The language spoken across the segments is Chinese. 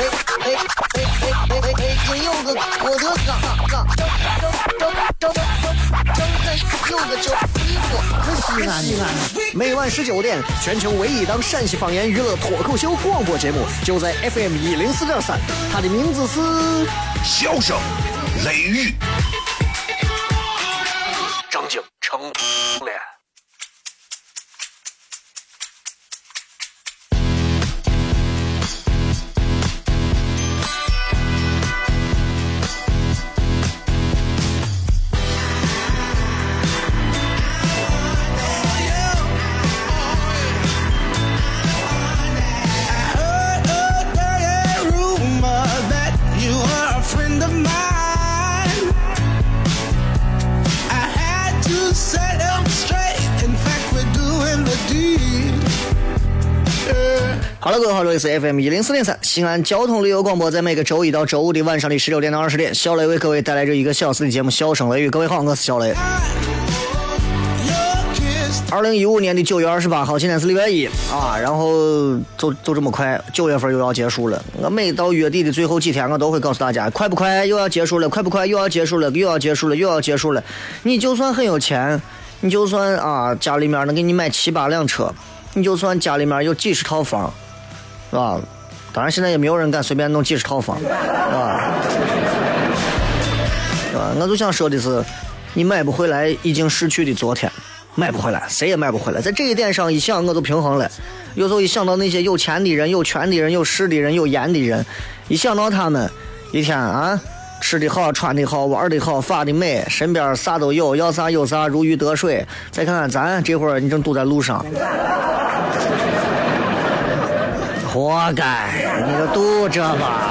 哎哎哎哎哎哎！金柚子，我的嘎嘎，张张张张张张柚子酒，衣服可西安西安。每晚十九点，全球唯一档陕西方言娱乐脱口秀广播节目，就在 FM 一零四点三，它的名字是《笑声雷雨》，是 FM 一零四点三西安交通旅游广播，在每个周一到周五的晚上的十六点到二十点，小雷为各位带来这一个小时的节目《笑声雷雨》。各位好，我是小雷。二零一五年的九月二十八号，今天是礼拜一啊，然后就就这么快，九月份又要结束了。我每到月底的最后几天，我都会告诉大家，快不快又要结束了，快不快又要结束了，又要结束了，又要结束了。你就算很有钱，你就算啊家里面能给你买七八辆车，你就算家里面有几十套房。是吧？当然，现在也没有人敢随便弄几十套房，是吧？是吧？我就想说的是，你买不回来已经逝去的昨天，买不回来，谁也买不回来。在这一点上一想，我就平衡了。有时候一想到那些有钱的人、有权的人、有势的人、有颜的人，一想到他们一天啊，吃的好、穿的好、玩的好、发的美，身边啥都有，要啥有啥，如鱼得水。再看看咱这会儿，你正堵在路上。活该，你就堵着吧，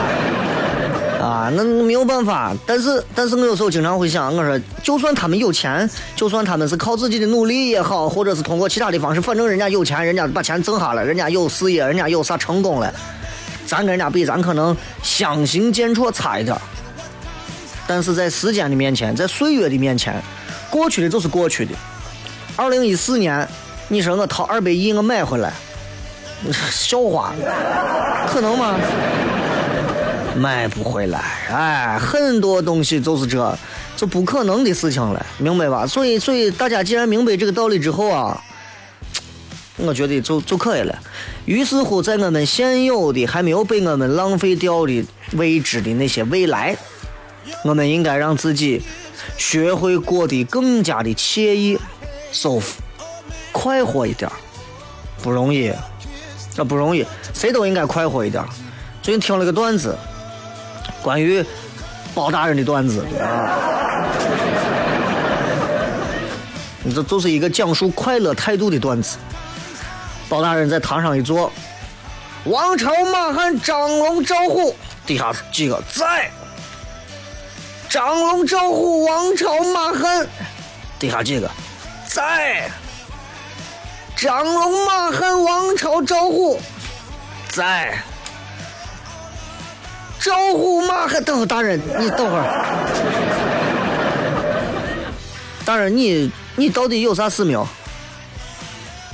啊，那没有办法。但是，但是我有时候经常会想，我说，就算他们有钱，就算他们是靠自己的努力也好，或者是通过其他的方式，反正人家有钱，人家把钱挣下来，人家有事业，人家有啥成功了，咱跟人家比，咱可能相形见绌差一点。但是在时间的面前，在岁月的面前，过去的就是过去的。二零一四年，你说我掏二百亿，我买回来。笑话，可能吗？买不回来，哎，很多东西就是这，就不可能的事情了，明白吧？所以，所以大家既然明白这个道理之后啊，我觉得就就可以了。于是乎，在我们现有的还没有被我们浪费掉的未知的那些未来，我们应该让自己学会过得更加的惬意、舒服、快活一点，不容易。这不容易，谁都应该快活一点。最近听了个段子，关于包大人的段子啊，这就是一个讲述快乐态度的段子。包大人在堂上一坐，王朝、马汉、张龙、赵虎，底下几个在。张龙、赵虎、王朝、马汉，底下几个在。张龙、马汉、王朝、赵虎，在。赵虎、马汉，等会大人，你等会儿。大人，你你到底有啥事没有？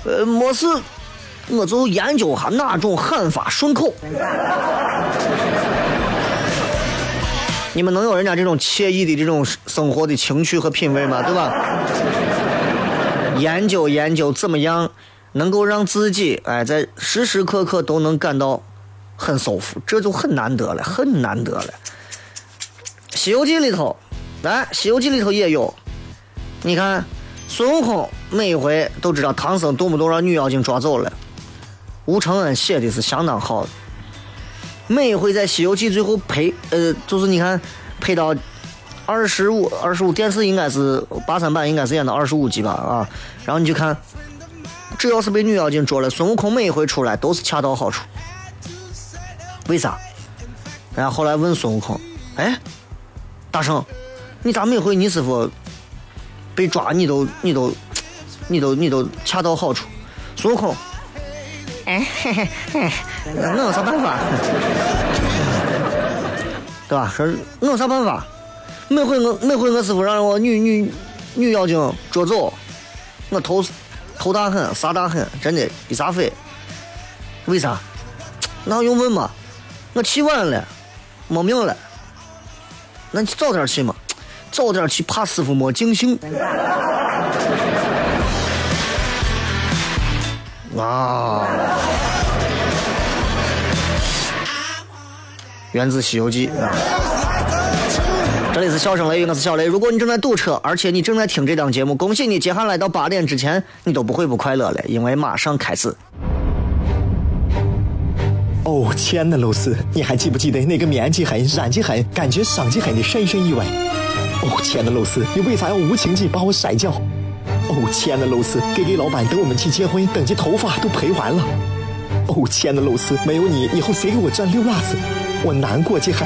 呃，没事，我就研究下哪种喊法顺口。你们能有人家这种惬意的这种生活的情趣和品味吗？对吧？研究研究怎么样能够让自己哎在时时刻刻都能感到很舒服，这就很难得了，很难得了。《西游记》里头，来，《西游记》里头也有。你看，孙悟空每一回都知道唐僧动不动让女妖精抓走了。吴承恩写的是相当好的，每一回在《西游记》最后配呃，就是你看配到。二十五，二十五，电视应该是八三版，应该是演到二十五集吧啊。然后你就看，只要是被女妖精捉了，孙悟空每一回出来都是恰到好处。为啥？然后后来问孙悟空：“哎，大圣，你咋每回你师傅被抓，你都你都你都你都恰到好处。孙悟空，哎嘿嘿嘿，我有啥办法？对吧？说我有啥办法？每回我每回我师傅让我女女女妖精捉走，我头头大很，啥大很，真的一啥飞？为啥？那用问吗？我去晚了，没命了。那你早点去嘛，早点去，怕师傅没尽兴。啊！源自《西游记》啊！这里是笑声雷雨，我是小雷。如果你正在堵车，而且你正在听这档节目，恭喜你，接下来到八点之前，你都不会不快乐了，因为马上开始。哦，亲爱的露丝，你还记不记得那个面积狠、染技狠、感觉伤及狠的深深意外？哦，亲爱的露丝，你为啥要无情地把我甩掉？哦，亲爱的露丝给给老板等我们去结婚，等级头发都赔完了。哦，亲爱的露丝，没有你，以后谁给我赚六辣子？我难过极狠。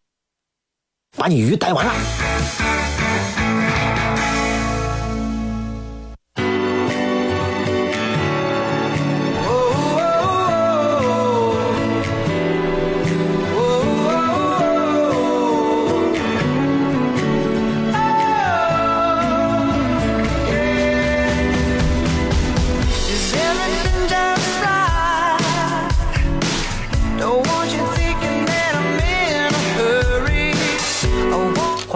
把你鱼逮完了。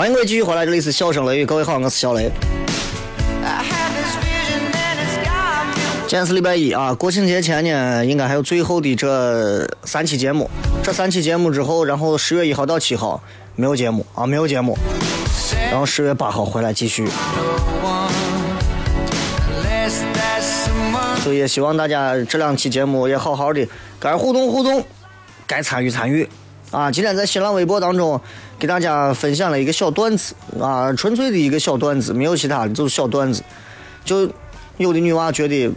欢迎各位继续回来，这里是笑声雷雨。各位好，我是小雷。今天是礼拜一啊，国庆节前呢，应该还有最后的这三期节目。这三期节目之后，然后十月一号到七号没有节目啊，没有节目。然后十月八号回来继续。所以也希望大家这两期节目也好好的，该互动互动，该参与参与。啊，今天在新浪微博当中给大家分享了一个小段子啊，纯粹的一个小段子，没有其他的，就是小段子。就有的女娃觉得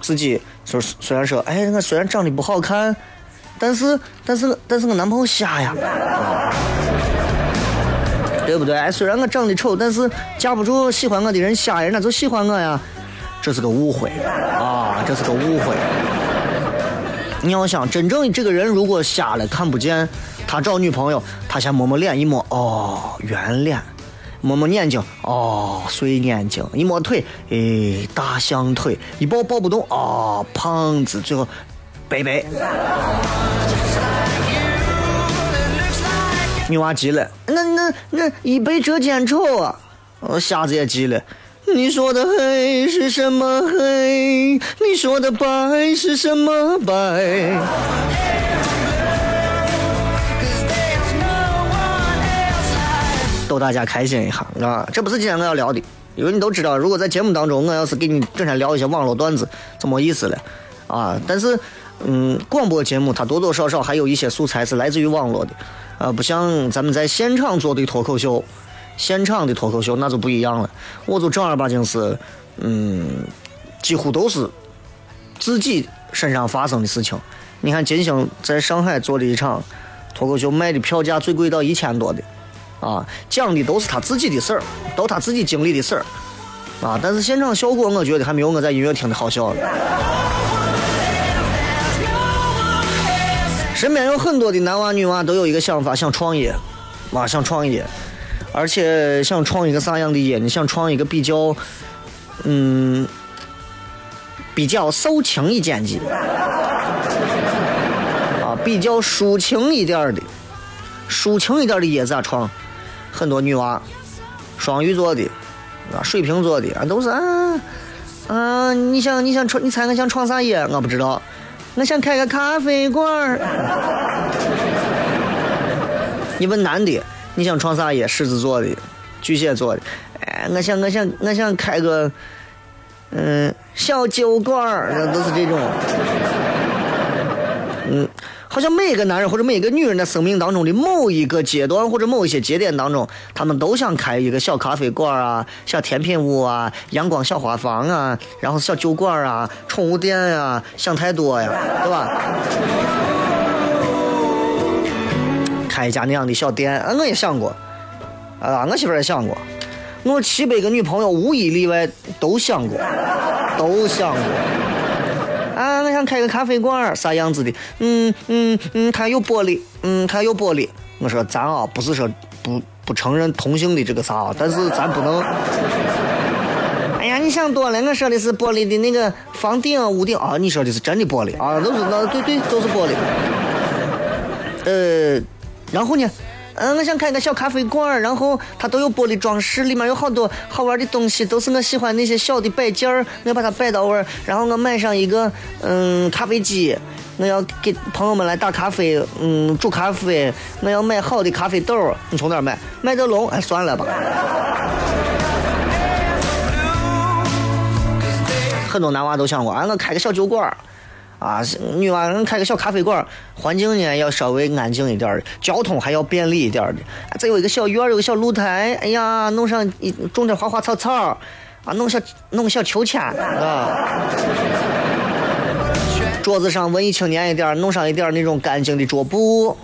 自己就是虽然说，哎，我虽然长得不好看，但是但是但是我男朋友瞎呀，对不对？哎，虽然我长得丑，但是架不住喜欢我的人瞎呀，人家就喜欢我呀。这是个误会啊，这是个误会。你要想，真正这个人如果瞎了看不见，他找女朋友，他先摸摸脸一摸，哦，圆脸；摸摸眼睛，哦，碎眼睛；一摸腿，哎，大象腿；一抱抱不动，哦，胖子；最后，拜拜。女娃急了，那那那一杯遮肩丑啊！呃，瞎子也急了。你说的黑是什么黑？你说的白是什么白？逗大家开心一下啊！这不是今天我要聊的，因为你都知道，如果在节目当中，我要是给你整天聊一些网络段子，就没意思了啊。但是，嗯，广播节目它多多少少还有一些素材是来自于网络的，啊，不像咱们在现场做的脱口秀，现场的脱口秀那就不一样了。我就正儿八经是，嗯，几乎都是自己身上发生的事情。你看金星在上海做了一场脱口秀，卖的票价最贵到一千多的。啊，讲的都是他自己的事儿，都他自己经历的事儿，啊，但是现场效果我觉得还没有我在音乐厅的好笑呢。身边有很多的男娃女娃都有一个想法，想创业，啊，想创业，而且想创一个啥样的业？你想创一个比较，嗯，比较抒情一点的，啊，比较抒情一点的，抒情一点的业咋创？很多女娃，双鱼座的，啊，水瓶座的，啊，都是啊啊！你想你想创，你猜我想创啥业？我不知道，我想开个咖啡馆。你问男的，你想创啥业？狮子座的，巨蟹座的，哎，我想我想我想开个，嗯，小酒馆儿，都是这种。嗯，好像每个男人或者每个女人的生命当中的某一个阶段或者某一些节点当中，他们都想开一个小咖啡馆啊、小甜品屋啊、阳光小花房啊，然后小酒馆啊、宠物店呀、想太多呀，对吧？开一家那样的小店，啊我也想过，啊，我媳妇也想过，我七百个女朋友无一例外都想过，都想过。啊，我想开个咖啡馆，啥样子的？嗯嗯嗯，看有玻璃，嗯，看有玻璃。我说咱啊，不是说不不承认同性的这个啥，但是咱不能。哎呀，你想多了，我说的是玻璃的那个房顶、屋顶啊，你说的是真的玻璃啊，都是那对对，都是玻璃。呃，然后呢？嗯，我想开个小咖啡馆，然后它都有玻璃装饰，里面有好多好玩的东西，都是我喜欢那些小的摆件儿，我要把它摆到位儿，然后我买上一个嗯咖啡机，我要给朋友们来打咖啡，嗯煮咖啡，我要买好的咖啡豆儿，你从哪儿买？麦德龙？哎，算了吧。很多男娃都想过，啊，我开个小酒馆儿。啊，女娃人开个小咖啡馆，环境呢要稍微安静一点的，交通还要便利一点的。再有一个小院，有个小露台，哎呀，弄上一种点花花草草，啊，弄小弄个小秋千啊。桌子上文艺青年一点，弄上一点那种干净的桌布，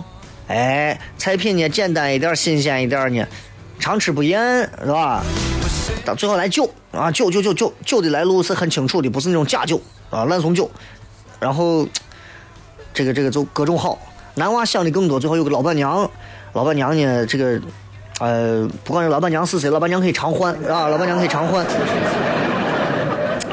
哎，菜品呢简单一点，新鲜一点呢，常吃不厌，是吧？到最后来酒啊，酒酒酒酒酒的来路是很清楚的，不是那种假酒啊，烂怂酒。然后，这个这个就各种好。男娃想的更多，最后有个老板娘，老板娘呢，这个，呃，不管是老板娘是谁，老板娘可以常换啊，老板娘可以常换。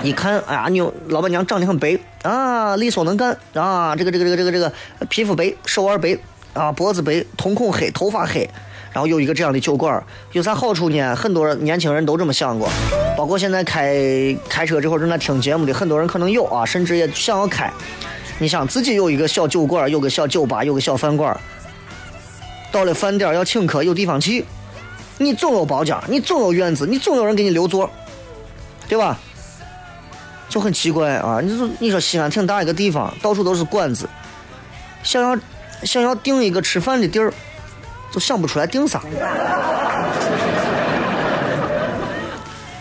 一看，哎呀，你老板娘长得很白啊，利索能干啊，这个这个这个这个这个皮肤白，手腕白啊，脖子白，瞳孔黑，头发黑。然后有一个这样的酒馆，有啥好处呢？很多年轻人都这么想过，包括现在开开车这会正在听节目的很多人可能有啊，甚至也想要开。你想自己有一个小酒馆，有个小酒吧，有个小饭馆，到了饭点要请客，有地方去，你总有包间，你总有院子，你总有人给你留座，对吧？就很奇怪啊！你说你说西安挺大一个地方，到处都是馆子，想要想要订一个吃饭的地儿。都想不出来定啥，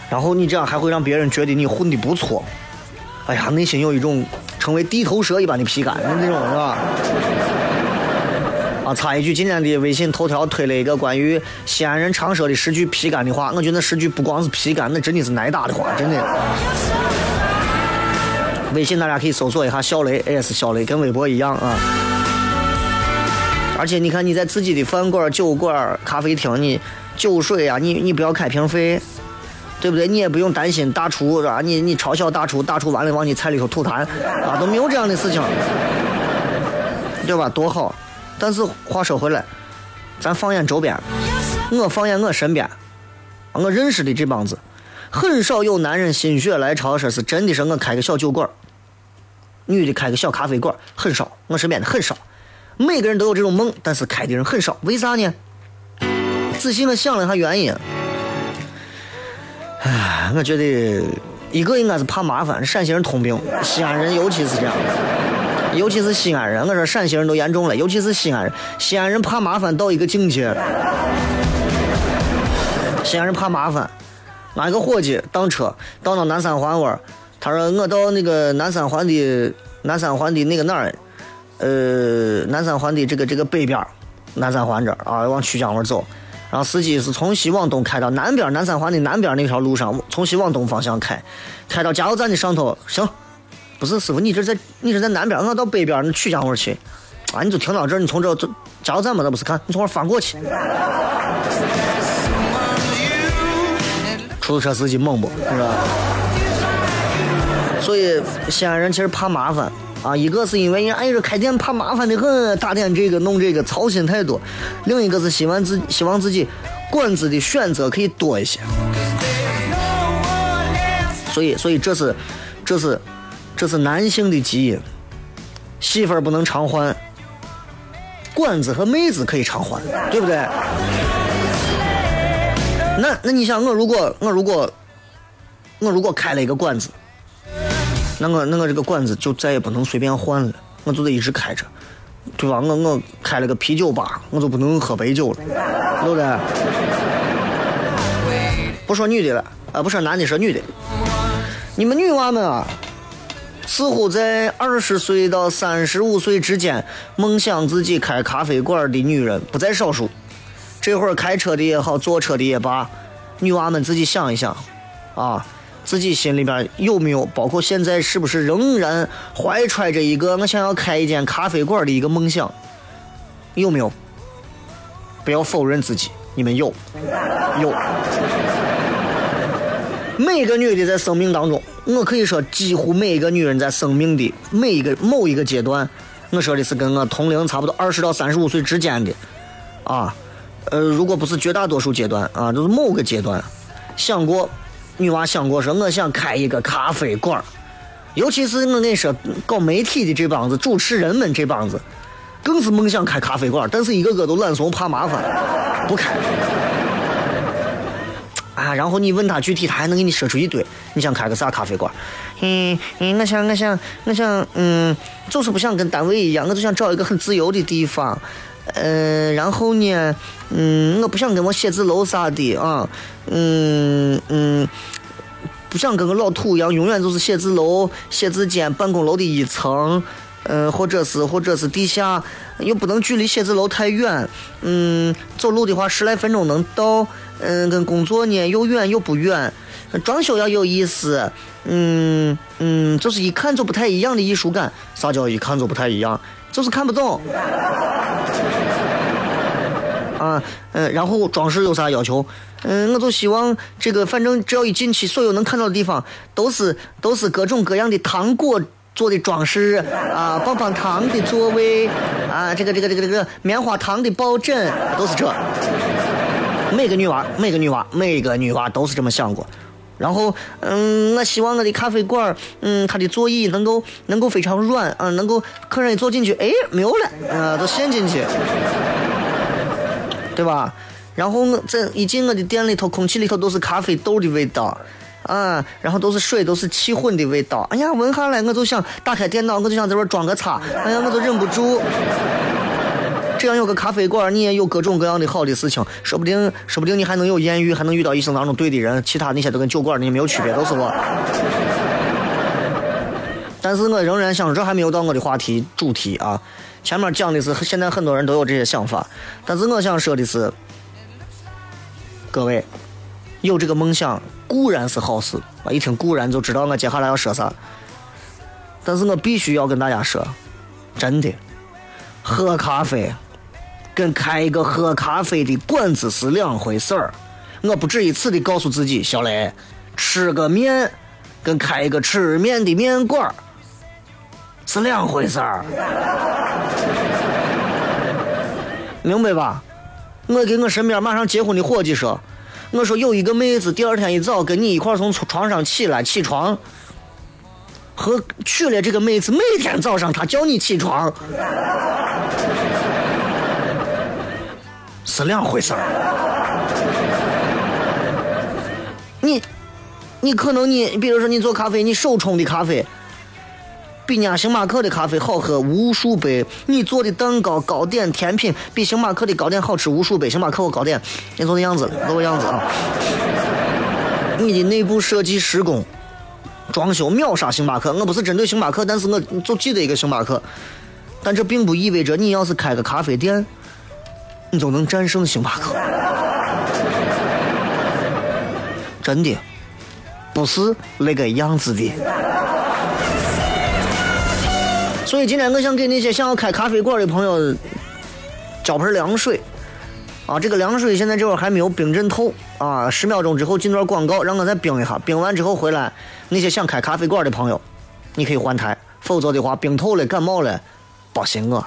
然后你这样还会让别人觉得你混的不错，哎呀，内心有一种成为地头蛇一般的皮感，那种是吧？啊，插一句，今天的微信头条推了一个关于西安人常说的十句皮感的话，我觉得那十句不光是皮感，那真的是挨打的话，真的。微信大家可以搜索一下小雷也是小雷，跟微博一样啊。而且你看，你在自己的饭馆、酒馆、咖啡厅，你酒水啊，你你不要开瓶费，对不对？你也不用担心大厨是吧？你你嘲笑大厨，大厨完了往你菜里头吐痰啊，都没有这样的事情，对吧？多好！但是话说回来，咱放眼周边，我放眼我身边，我认识的这帮子，很少有男人心血来潮说是真的是我开个小酒馆，女的开个小咖啡馆，很少，我身边的很少。每个人都有这种梦，但是开的人很少，为啥呢？仔细我想了一下原因，唉，我觉得一个应该是怕麻烦，陕西人通病，西安人尤其是这样，尤其是西安人，我说陕西人都严重了，尤其是西安人，西安人怕麻烦到一个境界，西安人怕麻烦，俺一个伙计当车到那南三环玩，他说我到那个南三环的南三环的那个哪儿？呃，南三环的这个这个北边南三环这儿啊，往曲江那儿走，然后司机是从西往东开到南边南三环的南边那条路上，从西往东方向开，开到加油站的上头，行，不是师傅，你这在你这在南边，我到北边那曲江那儿去，啊，你就停到这儿，你从这走加油站嘛，那不是看，你从这儿翻过去。出租车司机猛不，是吧？所以西安人其实怕麻烦。啊，一个是因为哎这开店怕麻烦的很，打点这个弄这个操心太多；另一个是希望自希望自己馆子的选择可以多一些。所以，所以这是这是这是男性的基因，媳妇儿不能常换，馆子和妹子可以常换，对不对？那那你想我如果我如果我如果开了一个馆子，那我那我这个馆子就再也不能随便换了，我就得一直开着，对吧？我我开了个啤酒吧，我就不能喝白酒了，对不对？不说女的了，啊，不说男的，说女的。你们女娃们啊，似乎在二十岁到三十五岁之间，梦想自己开咖啡馆的女人不在少数。这会儿开车的也好，坐车的也罢，女娃们自己想一想，啊，自己心里边有没有，包括现在是不是仍然怀揣着一个我想要开一间咖啡馆的一个梦想，有没有？不要否认自己，你们有，有。每个女的在生命当中，我可以说几乎每一个女人在生命的每一个某一个阶段，我说的是跟我同龄差不多二十到三十五岁之间的，啊，呃，如果不是绝大多数阶段啊，就是某个阶段，想过，女娃想过说我想开一个咖啡馆儿尤其是我跟你说搞媒体的这帮子主持人们这帮子，更是梦想开咖啡馆儿但是一个个都懒怂怕麻烦，不开。啊，然后你问他具体，他还能给你说出一堆。你想开个啥咖啡馆？嗯嗯，我想我想我想，嗯，就是不想跟单位一样，我就想找一个很自由的地方。嗯、然后呢，嗯，我不想跟我写字楼啥的啊，嗯嗯，不想跟个老土一样，永远都是写字楼、写字间、办公楼的一层，嗯、或者是或者是地下，又不能距离写字楼太远，嗯，走路的话十来分钟能到，嗯，跟工作呢又远又不远，装修要有意思，嗯嗯，就是一看就不太一样的艺术感。啥叫一看就不太一样？就是看不懂。啊，嗯，然后装饰有啥要求？嗯，我就希望这个，反正只要一进去，所有能看到的地方都是都是各种各样的糖果做的装饰啊，棒棒糖的座位啊，这个这个这个这个棉花糖的抱枕，都是这。每个女娃，每个女娃，每个女娃都是这么想过。然后，嗯，我希望我的咖啡馆，嗯，它的座椅能够能够非常软啊，能够客人一坐进去，哎，没有了，啊，都陷进去，对吧？然后我这一进我的店里头，空气里头都是咖啡豆的味道，啊，然后都是水，都是气混的味道。哎呀，闻下来我就想打开电脑，我就想在这儿装个叉，哎呀，我就忍不住。这样有个咖啡馆，你也有各种各样的好的事情，说不定，说不定你还能有艳遇，还能遇到一生当中对的人。其他那些都跟酒馆那没有区别，都是我。但是我仍然想，这还没有到我的话题主题啊。前面讲的是现在很多人都有这些想法，但是我想说的是，各位有这个梦想固然是好事啊，一听固然就知道我接下来要说啥。但是我必须要跟大家说，真的，喝咖啡跟开一个喝咖啡的馆子是两回事儿。我不止一次的告诉自己，小雷，吃个面跟开一个吃面的面馆是两回事儿，明白吧？我给我身边马上结婚的伙计说，我说有一个妹子第二天一早跟你一块从床上起来起床，和娶了这个妹子每天早上她叫你起床。是两回事儿。你，你可能你，比如说你做咖啡，你手冲的咖啡，比人家星巴克的咖啡好喝无数倍。你做的蛋糕、糕点、甜品比星巴克的糕点好吃无数倍。星巴克我糕点，你做的样子，做个样子啊。你的内部设计施工、装修秒杀星巴克。我不是针对星巴克，但是我就记得一个星巴克。但这并不意味着你要是开个咖啡店，你就能战胜星巴克。真的，不是那个样子的。所以今天我想给那些想要开咖啡馆的朋友浇盆凉水啊！这个凉水现在这会儿还没有冰镇透啊，十秒钟之后进段广告，让我再冰一下，冰完之后回来，那些想开咖啡馆的朋友，你可以换台，否则的话冰透了感冒了，别信我。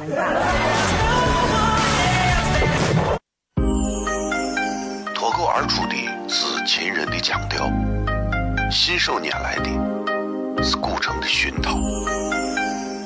脱口而出的是秦人的腔调，信手拈来的是古城的熏陶，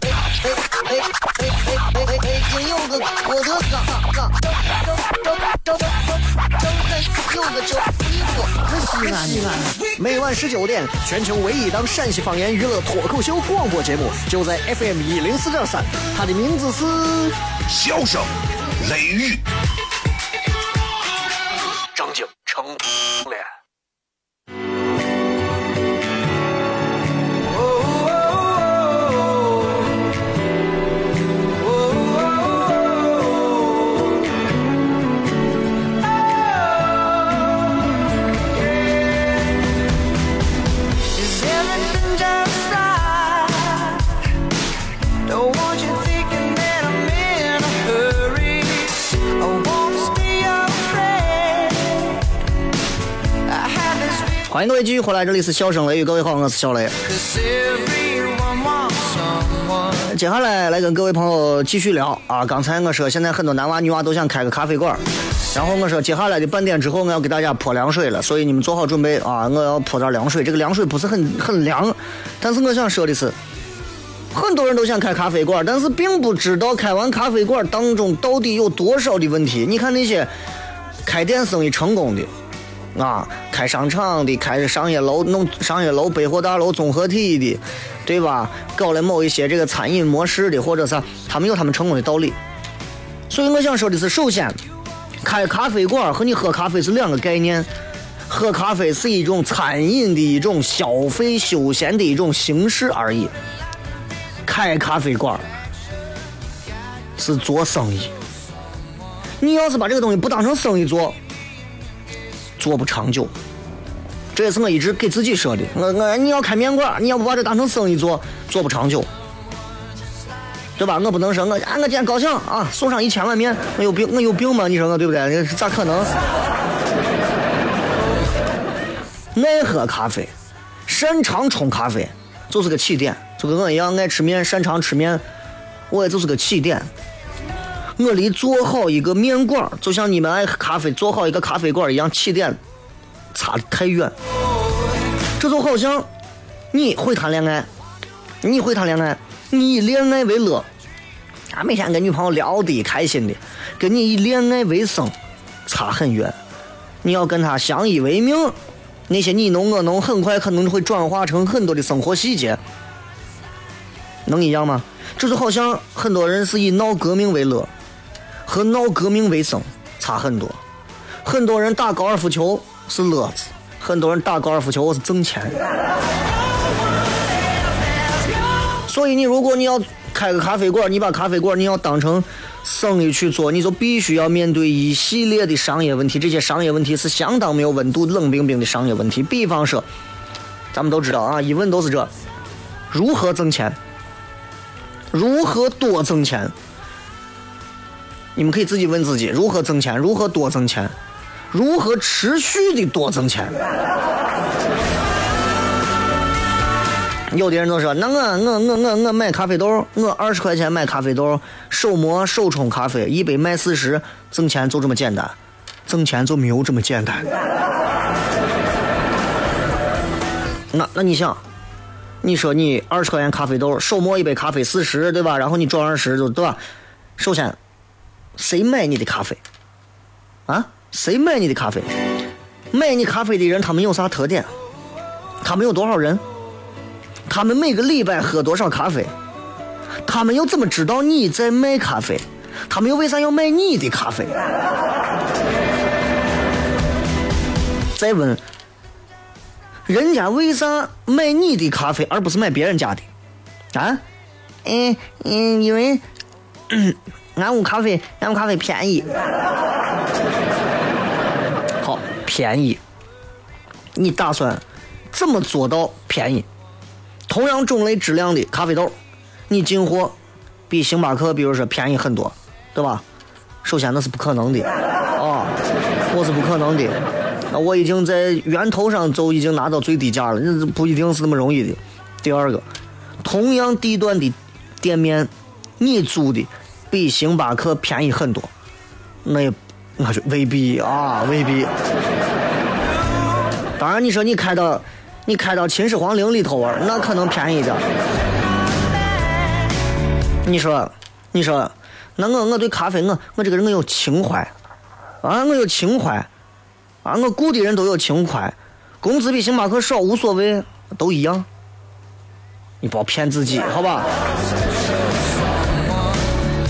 北北北北京有个郭德纲，纲正正正正正正有个叫李波，是西安。每晚十九点，全球唯一档陕西方言娱乐脱口秀广播节目，就在 FM 一零四点三，它的名字是。笑声雷雨，张景成脸。欢迎各位继续回来，这里是笑声雷雨，各位好，我是小雷。接下来来跟各位朋友继续聊啊！刚才我说现在很多男娃女娃都想开个咖啡馆，然后我说接下来的半点之后我要给大家泼凉水了，所以你们做好准备啊！我要泼点凉水，这个凉水不是很 很凉，但是我想说的是，很多人都想开咖啡馆，但是并不知道开完咖啡馆当中到底有多少的问题。你看那些开店生意成功的。啊，开商场的，开商业楼、弄商业楼、百货大楼、综合体的，对吧？搞了某一些这个餐饮模式的，或者是他们有他们成功的道理。所以我想说的是，首先，开咖啡馆和你喝咖啡是两个概念。喝咖啡是一种餐饮的一种消费休闲的一种形式而已。开咖啡馆是做生意。你要是把这个东西不当成生意做，做不长久。这也是我一直给自己说的。我我你要开面馆，你要不把这当成生意做，做不长久，对吧？我不能说我啊，我今天高兴啊，送上一千碗面，我有病，我有病吗？你说我对不对？咋可能？爱喝咖啡，擅长冲咖啡，就是个起点，就跟我一样爱吃面，擅长吃面，我也就是个起点。我离做好一个面馆，就像你们爱喝咖啡做好一个咖啡馆一样，起点差的太远。这就好像你会谈恋爱，你会谈恋爱，你以恋爱为乐，啊，每天跟女朋友聊的开心的，跟你以恋爱为生差很远。你要跟她相依为命，那些你侬我侬，很快可能会转化成很多的生活细节，能一样吗？这就好像很多人是以闹革命为乐，和闹革命为生差很多。很多人打高尔夫球是乐子，很多人打高尔夫球是挣钱。所以你如果你要开个咖啡馆，你把咖啡馆你要当成生意去做，你就必须要面对一系列的商业问题。这些商业问题是相当没有温度、冷冰冰的商业问题。比方说，咱们都知道啊，一问都是这：如何挣钱？如何多挣钱？你们可以自己问自己：如何挣钱？如何多挣钱？如何持续的多挣钱？有的人都说：“那我我我我我买咖啡豆，我二十块钱买咖啡豆，手磨手冲咖啡，一杯卖四十，挣钱就这么简单？挣钱就没有这么简单。那那你想，你说你二十块钱咖啡豆，手磨一杯咖啡四十，对吧？然后你赚二十，就对吧？首先，谁买你的咖啡？啊？谁买你的咖啡？买你咖啡的人，他们有啥特点？他们有多少人？他们每个礼拜喝多少咖啡？他们又怎么知道你在卖咖啡？他们又为啥要买你的咖啡？再问，人家为啥买你的咖啡而不是买别人家的？啊？嗯嗯，因为嗯俺屋咖啡，俺屋咖啡便宜。好，便宜。你打算怎么做到便宜？同样种类质量的咖啡豆，你进货比星巴克，比如说便宜很多，对吧？首先那是不可能的啊，我是不可能的。那我已经在源头上就已经拿到最低价了，那不一定是那么容易的。第二个，同样地段的店面，你租的比星巴克便宜很多，那也那就未必啊，未必。当然，你说你开到你开到秦始皇陵里头玩，那可能便宜点。你说，你说，那我我对咖啡，我我这个人我有情怀，啊，我有情怀，啊，我雇的人都有情怀，工资比星巴克少无所谓，都一样。你不要骗自己，好吧？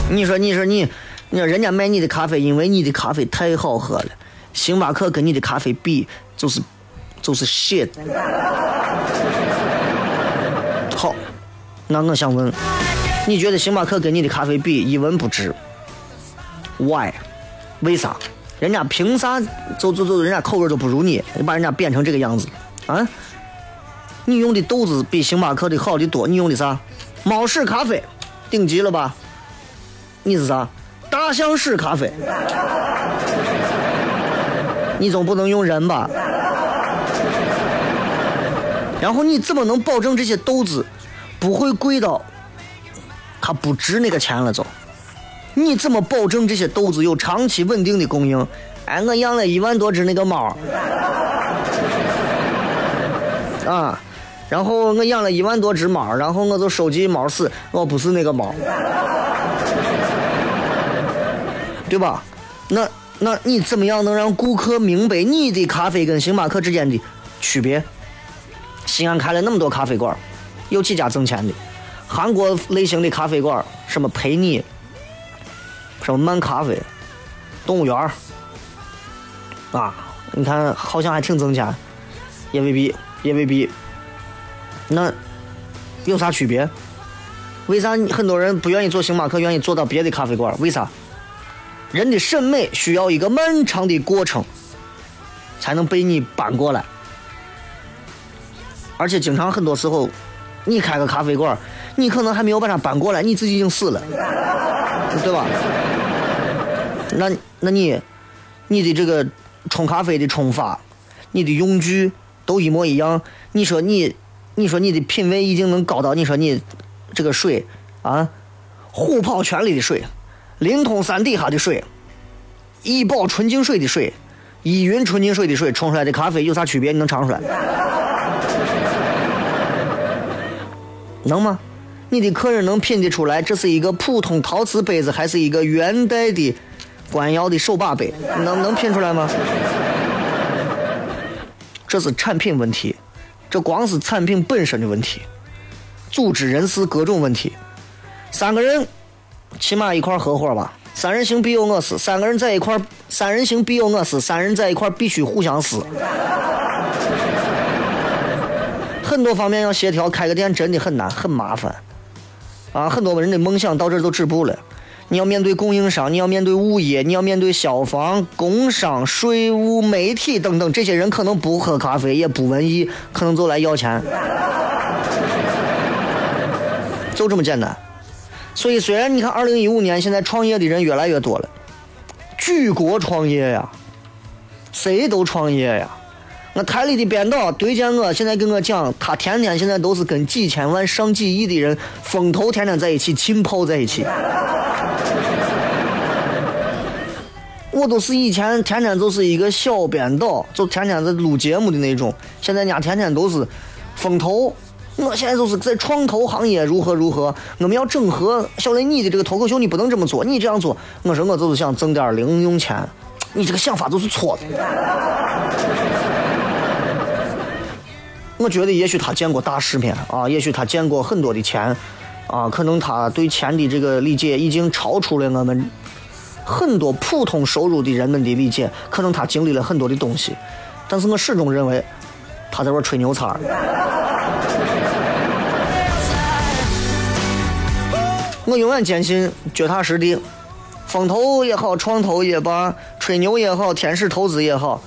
你说，你说你，你说人家卖你的咖啡，因为你的咖啡太好喝了，星巴克跟你的咖啡比，就是就是 shit。好，那我想问，你觉得星巴克跟你的咖啡比一文不值？Why？为啥？人家凭啥就就就人家口味就不如你？你把人家变成这个样子啊？你用的豆子比星巴克的好的多，你用的啥？猫屎咖啡，顶级了吧？你是啥？大象屎咖啡？你总不能用人吧？然后你怎么能保证这些豆子不会贵到它不值那个钱了？就你怎么保证这些豆子有长期稳定的供应？哎，我养了一万多只那个猫，啊，然后我养了一万多只猫，然后我就收集猫屎，我不是那个猫，对吧？那那你怎么样能让顾客明白你的咖啡跟星巴克之间的区别？西安开了那么多咖啡馆，有几家挣钱的？韩国类型的咖啡馆，什么陪你，什么漫咖啡，动物园啊，你看好像还挺挣钱，也未必，也未必。那有啥区别？为啥很多人不愿意做星巴克，愿意做到别的咖啡馆？为啥？人的审美需要一个漫长的过程，才能被你搬过来。而且经常很多时候，你开个咖啡馆，你可能还没有把它搬过来，你自己已经死了，对吧？那那你你的这个冲咖啡的冲法，你的用具都一模一样，你说你你说你的品味已经能高到你说你这个水啊，虎跑泉里的水，灵通山底下的水，怡宝纯净水的水，依云纯净水的水冲出来的咖啡有啥区别？你能尝出来？能吗？你的客人能品得出来，这是一个普通陶瓷杯子，还是一个元代的官窑的手把杯？能能品出来吗？这是产品问题，这光是产品本身的问题，组织人事各种问题。三个人起码一块合伙吧，三人行必有我师。三个人在一块，三人行必有我师。三人在一块必须互相撕。很多方面要协调，开个店真的很难，很麻烦，啊，很多人的梦想到这都止步了。你要面对供应商，你要面对物业，你要面对消防、工商、税务、媒体等等，这些人可能不喝咖啡，也不文艺，可能就来要钱，就这么简单。所以，虽然你看，二零一五年现在创业的人越来越多了，举国创业呀，谁都创业呀。我台里的编导对见我，现在跟我讲，他天天现在都是跟几千万、上几亿的人风头天天在一起浸泡在一起。我都是以前天天就是一个小编导，就天天在录节目的那种。现在人家天天都是风投，我现在就是在创投行业如何如何，我们要整合。小雷，你的这个脱口秀你不能这么做，你这样做，我说我就是想挣点零用钱，你这个想法就是错的。我觉得也许他见过大世面啊，也许他见过很多的钱，啊，可能他对钱的这个理解已经超出了我们很多普通收入的人们的理解，可能他经历了很多的东西，但是我始终认为他在玩吹牛叉。我永远坚信，脚踏实地，风投也好，创投也罢，吹牛也好，天使投资也好，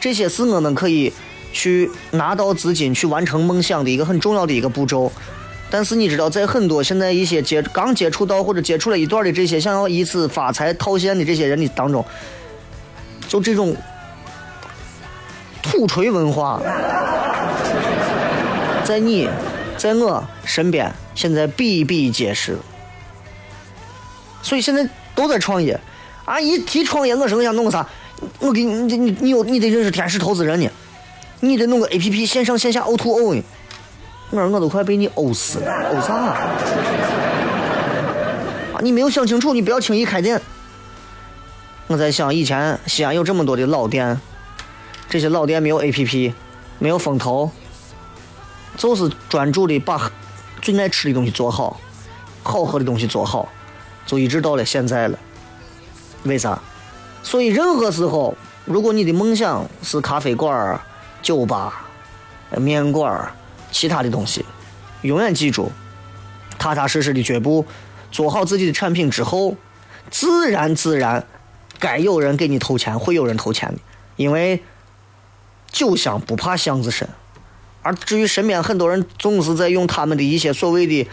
这些是我们可以。去拿到资金去完成梦想的一个很重要的一个步骤，但是你知道，在很多现在一些接刚接触到或者接触了一段的这些想要以此发财套现的这些人的当中，就这种土锤文化，在你，在我身边现在比比皆是，所以现在都在创业，啊，一提创业，我说我想弄个啥，我给你，你你你有你得认识天使投资人呢。你得弄个 A P P 线上线下 O to O 呢，我说我都快被你呕死了，呕啥？啊，你没有想清楚，你不要轻易开店。我在想，以前西安有这么多的老店，这些老店没有 APP，没有风投，就是专注的把最爱吃的东西做好，好喝的东西做好，就一直到了现在了。为啥？所以任何时候，如果你的梦想是咖啡馆、酒吧、面馆、其他的东西，永远记住，踏踏实实的脚步，做好自己的产品之后，自然自然，该有人给你投钱，会有人投钱的，因为酒香不怕巷子深。而至于身边很多人总是在用他们的一些所谓的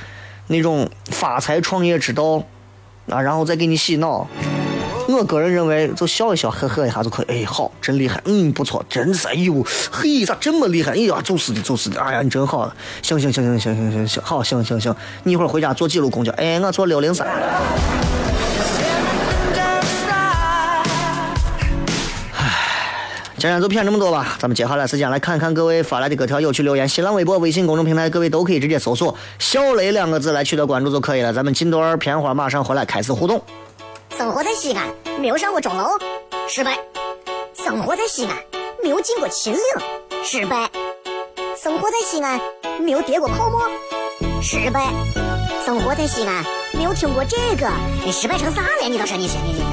那种发财创业之道，啊，然后再给你洗脑。我个人认为，就笑一笑，呵呵一下就可以。哎，好，真厉害，嗯，不错，真是，哎呦，嘿，咋这么厉害？哎呀，就是的，就是的，哎呀，你真好。行行行行行行行行，好，行行行，你一会儿回家坐几路公交？哎，我坐六零三。今天就骗这么多吧，咱们接下来时间来看看各位发来的各条有趣留言。新浪微博、微信公众平台，各位都可以直接搜索“小雷”两个字来取得关注就可以了。咱们进段片花，马上回来开始互动。生活在西安，没有上过钟楼，失败；生活在西安，没有进过秦岭，失败；生活在西安，没有跌过泡沫，失败；生活在西安，没有听过这个，你失败成啥了？你倒是你是你你。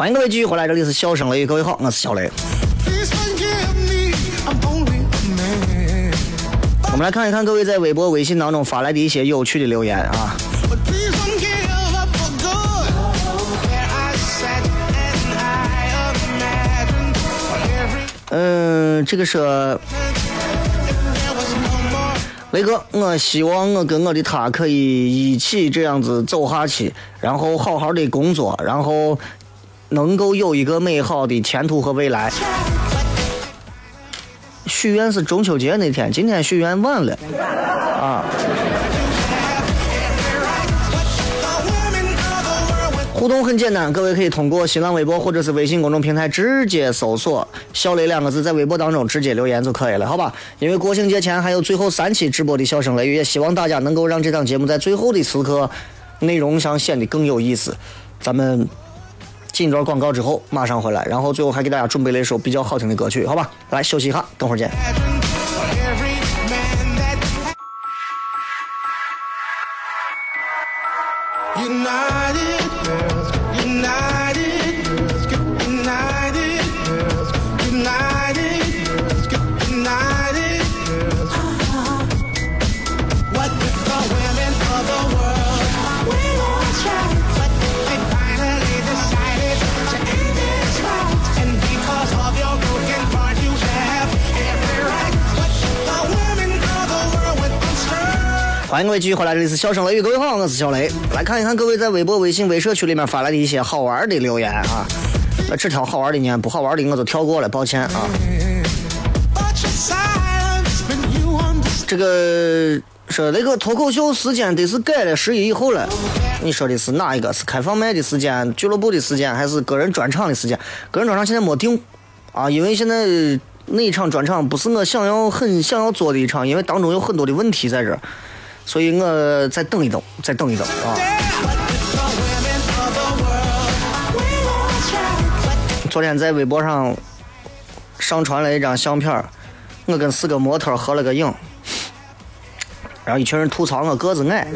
欢迎各位继续回来，这里是笑声雷雨，各位好，我是小雷。我们来看一看各位在微博、微信当中发来的一些有趣的留言啊。嗯，这个是雷哥，我希望我跟我的他可以一起这样子走下去，然后好好的工作，然后能够有一个美好的前途和未来。许愿是中秋节那天，今天许愿晚了啊。互动很简单，各位可以通过新浪微博或者是微信公众平台直接搜索“小雷”两个字，在微博当中直接留言就可以了，好吧？因为国庆节前还有最后三期直播的笑声雷雨，也希望大家能够让这档节目在最后的时刻内容上显得更有意思。咱们进一段广告之后马上回来，然后最后还给大家准备了一首比较好听的歌曲，好吧？来休息一下，等会儿见。欢迎各位继续回来，这里是笑声雷雨，各位好，我是小雷。来看一看各位在微博、微信、微社区里面发来的一些好玩的留言啊。那这条好玩的呢，不好玩的我就跳过了，抱歉啊。这个说那个脱口秀时间得是改了十一以后了。你说的是哪一个？是开放麦的时间、俱乐部的时间，还是个人专场的时间？个人专场现在没定啊，因为现在那一场专场不是我想要很想要做的一场，因为当中有很多的问题在这儿，所以我再等一等，再等一等啊。昨天在微博上上传了一张相片儿我跟四个模特合了个影，然后一群人吐槽我个子矮。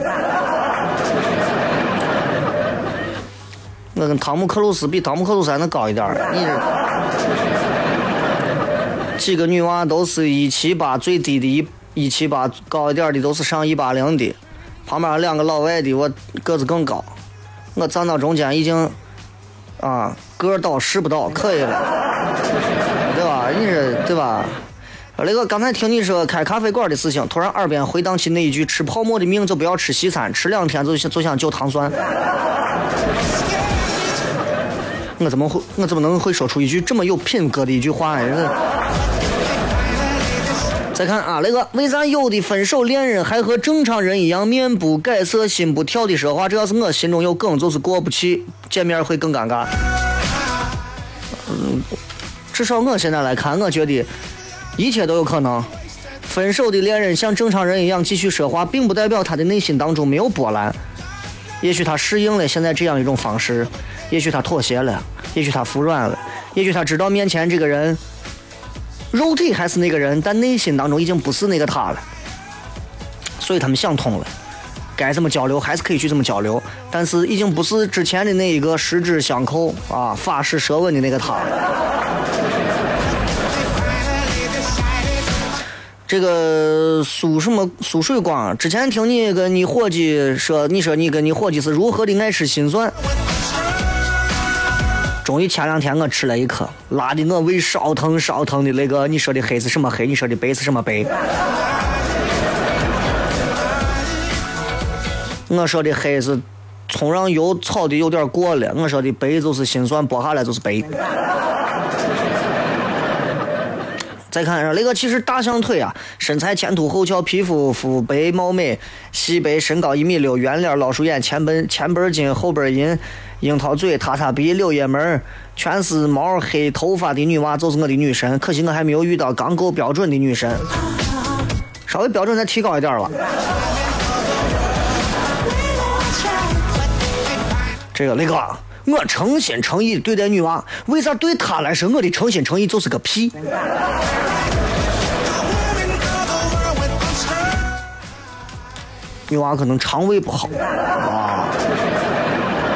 我跟汤姆克鲁斯比汤姆克鲁斯还能高一点儿，你这几个女娃都是一七八，最低的一一七八，高一点的都是上一八零的，旁边两个老外的，我个子更高，我站到中间已经啊个儿倒势不倒，可以了，对吧？你说对吧？那个刚才听你说开咖啡馆的事情，突然耳边回荡起那一句：“吃泡沫的命就不要吃西餐，吃两天就想就想就糖酸。”我怎么会我怎么能会说出一句这么有品格的一句话呢？再看啊，那个为啥有的分手恋人还和正常人一样面不改色心不跳的说话？这要是我心中有梗，就是过不去，见面会更尴尬。嗯，至少我现在来看，我觉得一切都有可能。分手的恋人像正常人一样继续说话，并不代表他的内心当中没有波澜。也许他适应了现在这样一种方式，也许他妥协了，也许他服软了，也许他知道面前这个人肉体还是那个人，但内心当中已经不是那个他了。所以他们想通了，该怎么交流还是可以去这么交流，但是已经不是之前的那一个十指相扣啊、发誓舌吻的那个他了。这个苏什么苏水光，之前听你跟你伙计说，你说你跟你伙计是如何的爱吃心酸。终于前两天我吃了一颗，辣的我胃烧疼烧疼的那个，你说的黑是什么黑？你说的白是什么白？我说的黑是葱让油炒的有点过了，我说的白就是心酸剥下来就是白。再看下那个，其实大象腿啊，身材前凸后翘，皮肤肤白貌美，细白，身高一米六，圆脸，老鼠眼，前奔前边金，后边银，樱桃嘴，塌塌鼻，柳叶眉，全是毛黑头发的女娃就是我的女神。可惜我还没有遇到刚够标准的女神，稍微标准再提高一点吧。这个那个，我诚心诚意对待女娃，为啥对她来说我的诚心诚意就是个屁？女娃可能肠胃不好啊，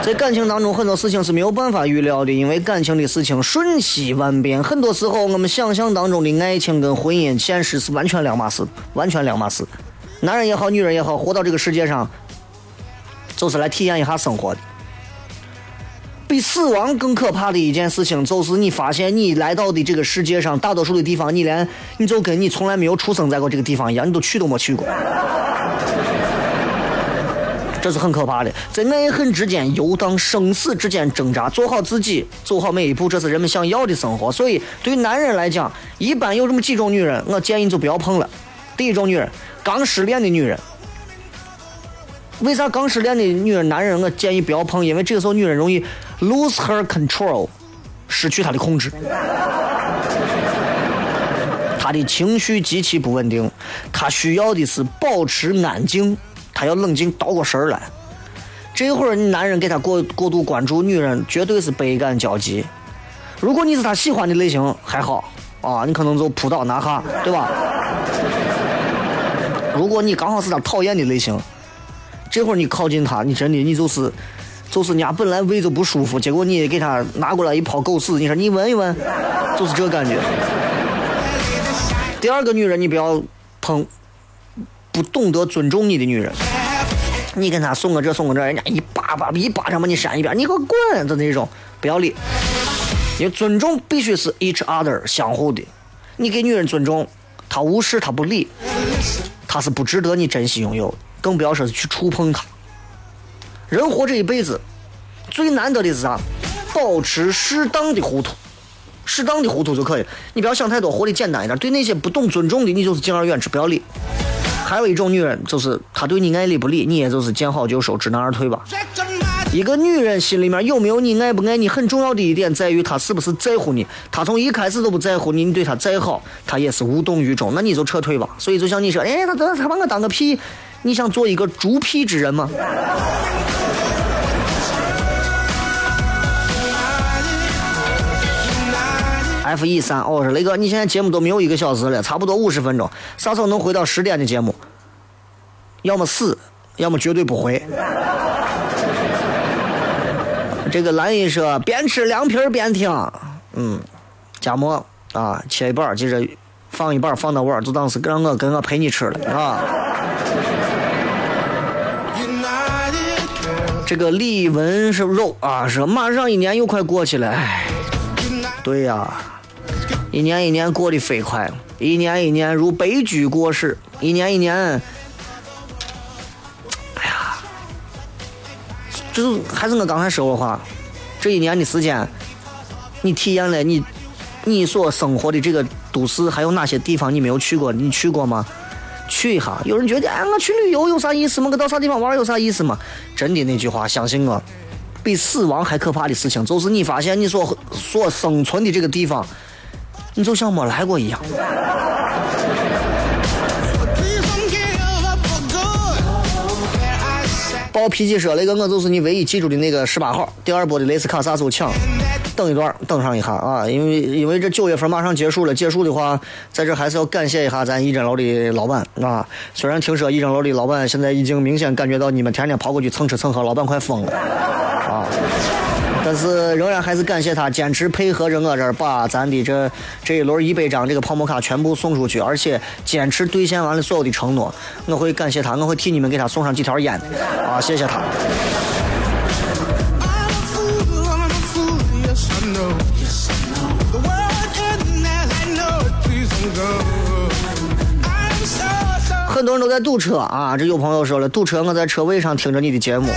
在感情当中很多事情是没有办法预料的，因为感情的事情瞬息万变，很多时候我们想象当中的爱情跟婚姻现实是完全两码事，完全两码事。男人也好，女人也好，活到这个世界上，就是来体验一下生活的。比死亡更可怕的一件事情，就是你发现你来到的这个世界上，大多数的地方，你连你就跟你从来没有出生在过这个地方一样，你都去都没去过。这是很可怕的，在爱恨之间游荡，生死之间挣扎，做好自己，走好每一步，这是人们想要的生活。所以，对于男人来讲，一般有这么几种女人，我建议就不要碰了。第一种女人，刚失恋的女人。为啥刚失恋的女人、男人我建议不要碰？因为这个时候女人容易 lose her control，失去她的控制，她的情绪极其不稳定，她需要的是保持安静，她要冷静倒过神儿来。这会儿你男人给她过过度关注，女人绝对是百感交集。如果你是她喜欢的类型还好啊，你可能就扑倒拿下，对吧？如果你刚好是她讨厌的类型。这会儿你靠近他，你真的你就是，就是人家本来胃就不舒服，结果你给他拿过来一泡狗屎，你说你闻一闻，就是这感觉。第二个女人，你不要碰不懂得尊重你的女人，你跟她送个这送个这，人家一巴巴一巴掌把你扇一边，你给我滚的那种，不要理。因为尊重必须是 each other 相互的，你给女人尊重，她无视她不理，她是不值得你珍惜拥有的。更不要说是去触碰她。人活这一辈子，最难得的是啥？保持适当的糊涂，适当的糊涂就可以。你不要想太多，活得简单一点。对那些不懂尊重的，你就是敬而远之，不要理。还有一种女人，就是她对你爱理不理，你也就是见好就收，知难而退吧。一个女人心里面有没有你爱不爱你，很重要的一点在于她是不是在乎你。她从一开始都不在乎你，你对她再好，她也是无动于衷，那你就撤退吧。所以就像你说，哎，他他他把我当个屁。你想做一个猪屁之人吗？F 一三，哦，我说雷哥，你现在节目都没有一个小时了，差不多五十分钟，啥时候能回到十点的节目？要么死，要么绝对不回。这个蓝姨说边吃凉皮儿边听，嗯，夹馍啊，切一半儿，接着放一半放到碗，就当是让我跟我陪你吃了啊。这个李文是肉啊，说马上一年又快过去了，唉，对呀、一年一年过得飞快，一年一年如白驹过世，一年一年，哎呀，就是还是我刚才说的话，这一年的时间，你体验了你你所生活的这个都市还有哪些地方你没有去过？你去过吗？去一下。有人觉得，哎，我去旅游有啥意思吗？我到啥地方玩有啥意思吗？真的那句话，相信我，比死亡还可怕的事情，就是你发现你所所生存的这个地方，你就像没来过一样。Please don't give up for good. Where I sat 暴脾气说那个我就是你唯一记住的那个十八号，第二波的雷斯卡萨州抢。等一段，等上一下啊，因为因为这九月份马上结束了，结束的话，在这还是要感谢一下咱一真楼的老板啊。虽然听说一真楼的老板现在已经明显感觉到你们天天跑过去蹭吃蹭喝，老板快疯了啊。但是仍然还是感谢他坚持配合着我这儿把咱的这这一轮一百张这个泡沫卡全部送出去，而且坚持兑现完了所有的承诺。我会感谢他，我会替你们给他送上几条烟啊，谢谢他。很多人都在堵车啊，这有朋友说了，堵车我在车位上听着你的节目，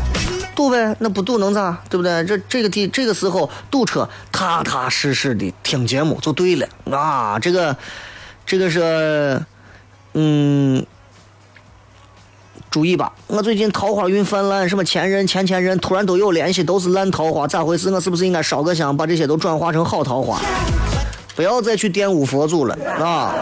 堵呗，那不堵能咋？对不对？这这个地这个时候堵车，踏踏实实的听节目就对了啊。这个这个是，嗯。注意吧，我最近桃花运泛滥，什么前任、前前任突然都有联系，都是烂桃花，咋回事？我是不是应该烧个香，把这些都转化成好桃花？不要再去玷污佛祖了啊！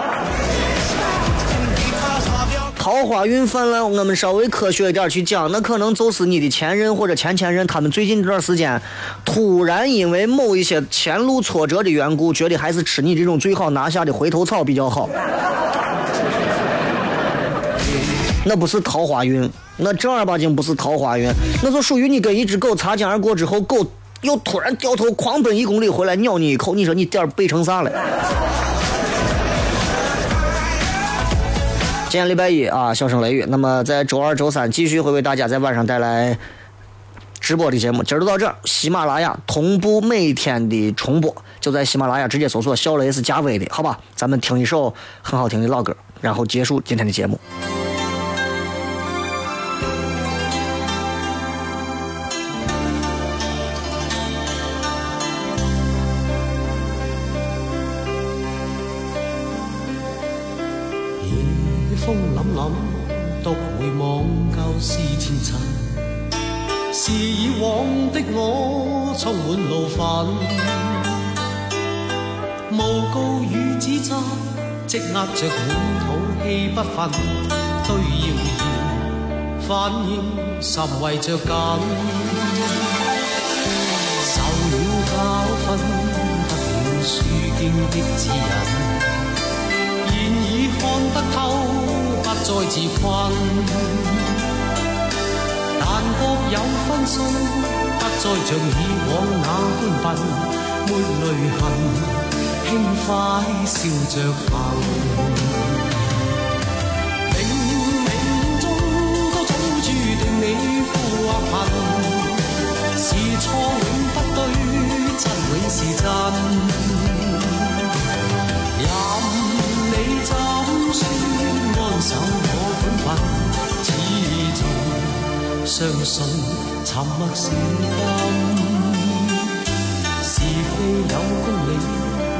桃花运泛滥，我们稍微科学一点去讲，那可能就是你的前任或者前前任，他们最近这段时间突然因为某一些前路挫折的缘故，觉得还是吃你这种最好拿下的回头草比较好。那不是桃花运，那正儿八经不是桃花运，那就属于你跟一只狗擦肩而过之后，狗又突然掉头狂奔一公里回来咬你一口，你说你点儿背成啥了？今天礼拜一啊，小声雷雨。那么在周二、周三继续会为大家在晚上带来直播的节目。今儿就到这儿，喜马拉雅同步每天的重播，就在喜马拉雅直接搜索“小雷是加微的”，好吧？咱们听一首很好听的老歌，然后结束今天的节目。風凜凜，獨回望旧事前尘。是以往的我充满怒愤，诬告与指责，积压着满肚气不忿，对谣言反应甚为着紧。受了教训，得了书经的指引。现已看得透，再自困。但各有分數，不再像以往那般笨，没泪痕，轻快笑着行。冥冥中都早注定你富或贫，是错永不对，真永是真。守我本份始终相信沉默是金。是非有功理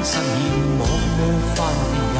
实现我无法认人。